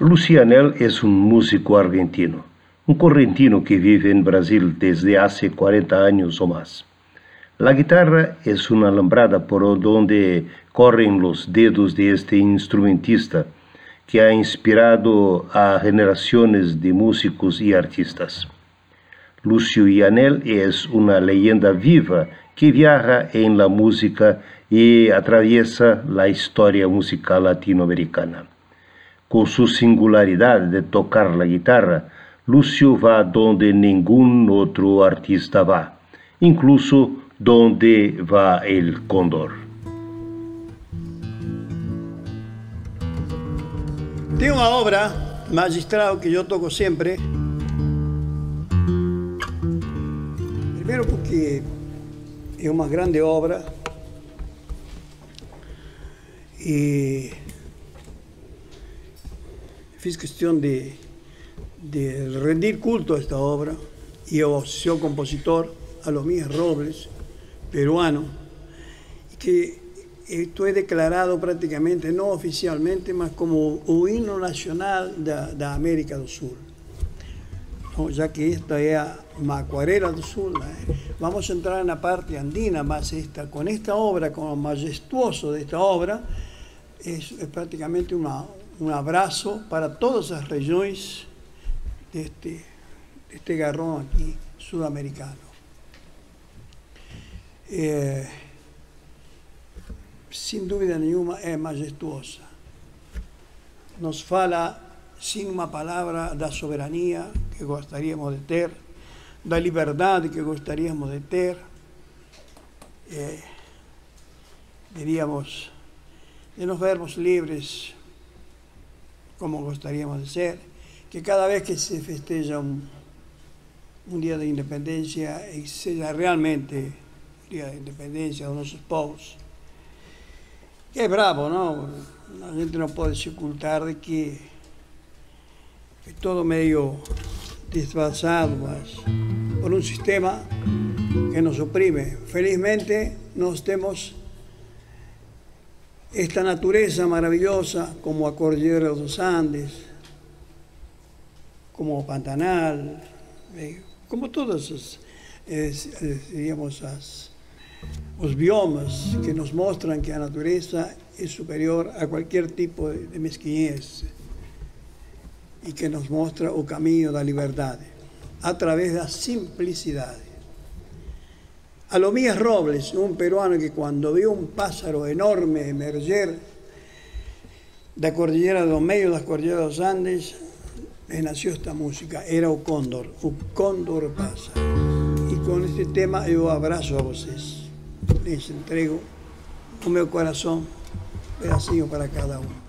Lucianel es un músico argentino, un correntino que vive en Brasil desde hace 40 años o más. La guitarra es una alambrada por donde corren los dedos de este instrumentista que ha inspirado a generaciones de músicos y artistas. Lucio Yanel es una leyenda viva que viaja en la música y atraviesa la historia musical latinoamericana. Con su singularidad de tocar la guitarra, Lucio va donde ningún otro artista va, incluso donde va el cóndor. Tengo una obra magistral que yo toco siempre. Primero porque es una grande obra fiz cuestión de, rendir culto a esta obra y soy compositor a los míos Robles, peruano, que esto es declarado prácticamente, no oficialmente, más como un himno nacional de, América del Sur. ya que esta es Macuarela del Sur, vamos a entrar en la parte andina más esta, con esta obra, con lo majestuoso de esta obra, es prácticamente una, un abrazo para todas las regiones de este, este garrón aquí sudamericano. Eh, sin duda nenhuma es majestuosa. Nos fala sin una palabra da soberanía que gostaríamos de ter, da libertad que gostaríamos de ter, eh, diríamos, de nos vermos libres como gustaríamos de ser, que cada vez que se festeja un, día de independencia y sea realmente un día de independencia de nuestros pueblos, que bravo, ¿no? La gente no puede ocultar de que es todo medio desfasado por un sistema que nos oprime. Felizmente nos tenemos esta naturaleza maravillosa como a Cordillera de los Andes, como Pantanal, eh, como todos los, digamos, los biomas que nos muestran que la naturaleza es superior a cualquier tipo de mezquinez y que nos muestra el camino de la libertad a través de la simplicidad. Alomías Robles, un peruano que cuando vio un pájaro enorme emerger de la cordillera de los medios, las cordilleras de los Andes, le nació esta música, era o cóndor, o cóndor pasa. Y con este tema yo abrazo a ustedes, les entrego o meu corazón, pedacinho para cada uno.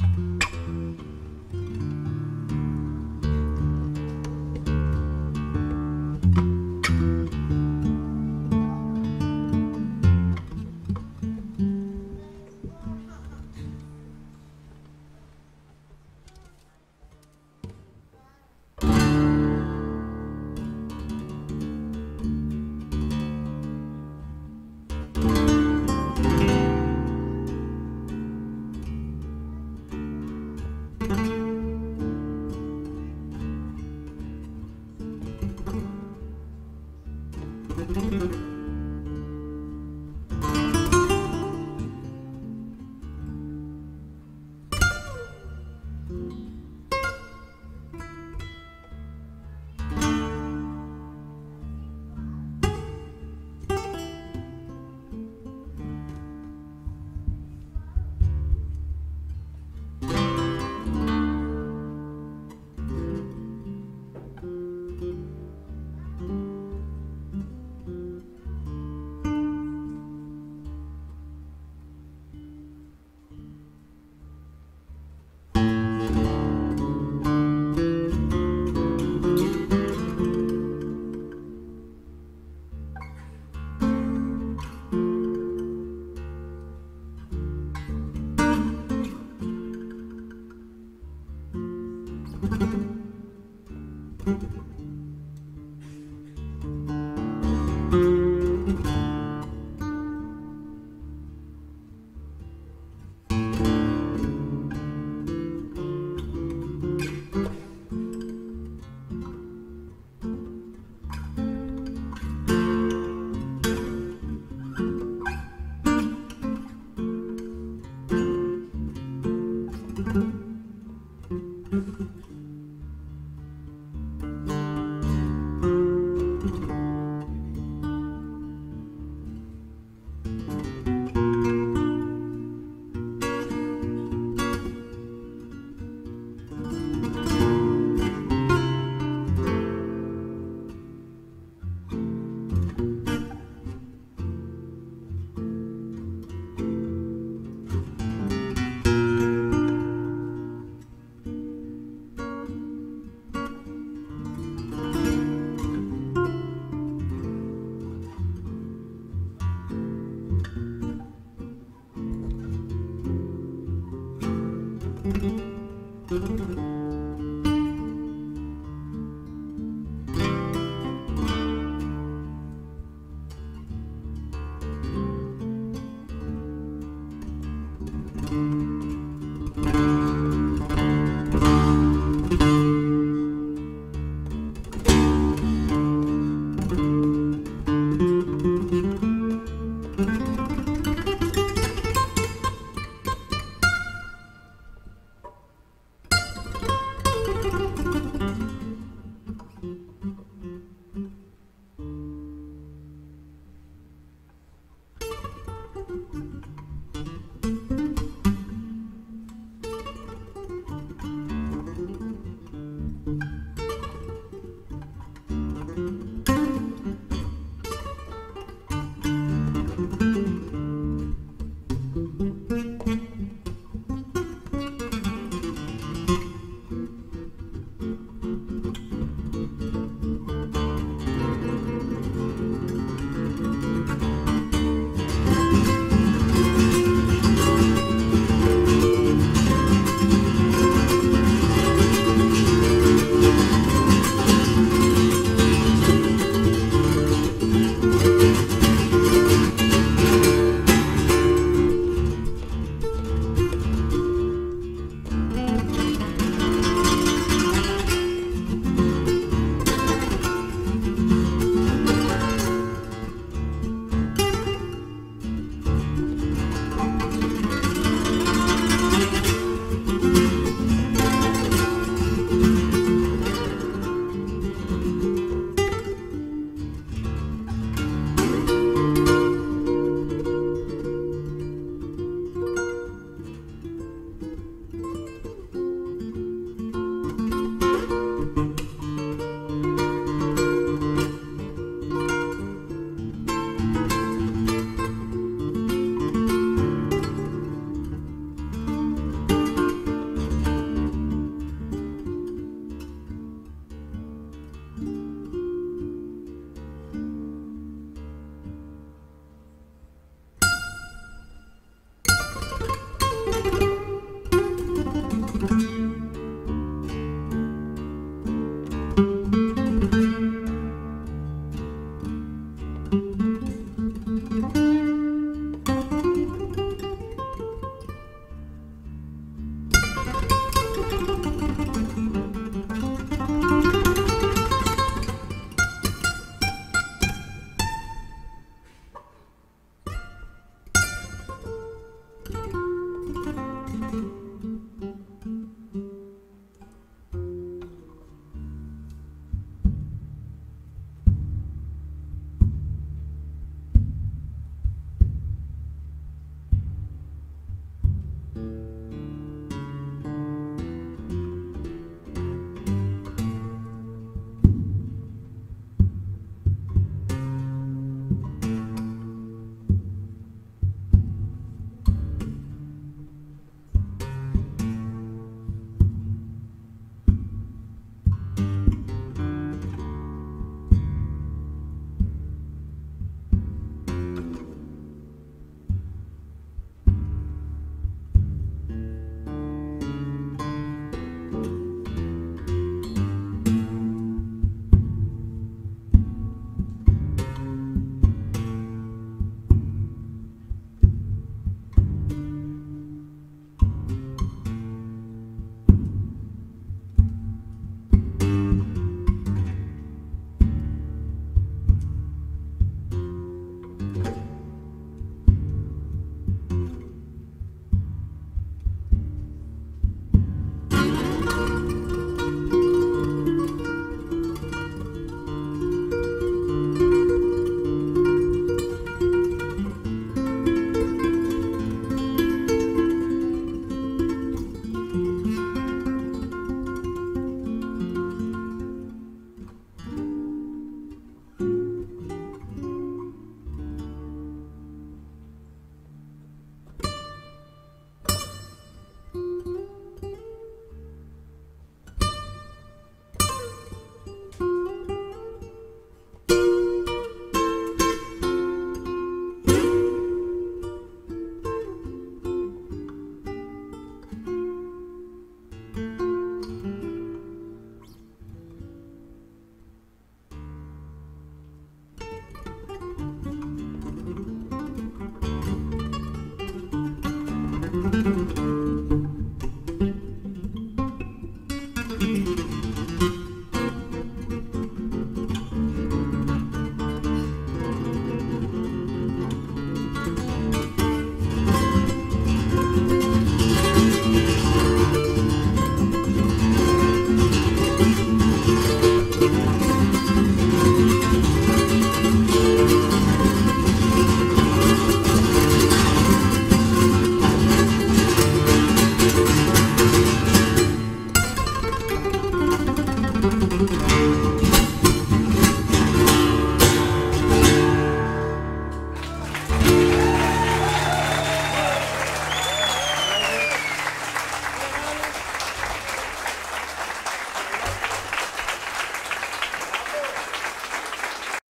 Mm-hmm.